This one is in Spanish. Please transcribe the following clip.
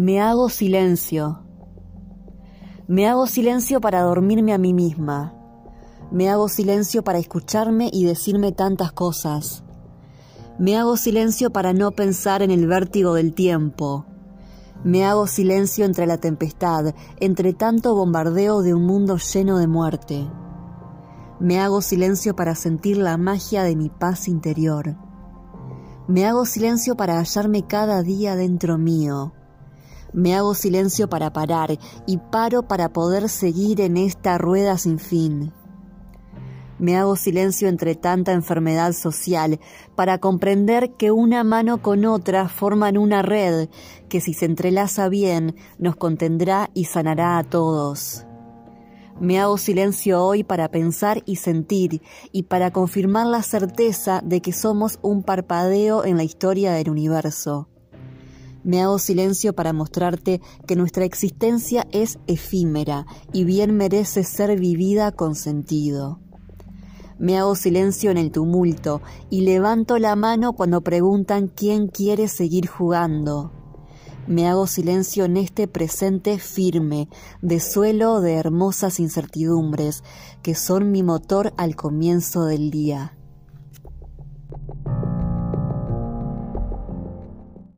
Me hago silencio. Me hago silencio para dormirme a mí misma. Me hago silencio para escucharme y decirme tantas cosas. Me hago silencio para no pensar en el vértigo del tiempo. Me hago silencio entre la tempestad, entre tanto bombardeo de un mundo lleno de muerte. Me hago silencio para sentir la magia de mi paz interior. Me hago silencio para hallarme cada día dentro mío. Me hago silencio para parar y paro para poder seguir en esta rueda sin fin. Me hago silencio entre tanta enfermedad social para comprender que una mano con otra forman una red que si se entrelaza bien nos contendrá y sanará a todos. Me hago silencio hoy para pensar y sentir y para confirmar la certeza de que somos un parpadeo en la historia del universo. Me hago silencio para mostrarte que nuestra existencia es efímera y bien merece ser vivida con sentido. Me hago silencio en el tumulto y levanto la mano cuando preguntan quién quiere seguir jugando. Me hago silencio en este presente firme, de suelo de hermosas incertidumbres, que son mi motor al comienzo del día.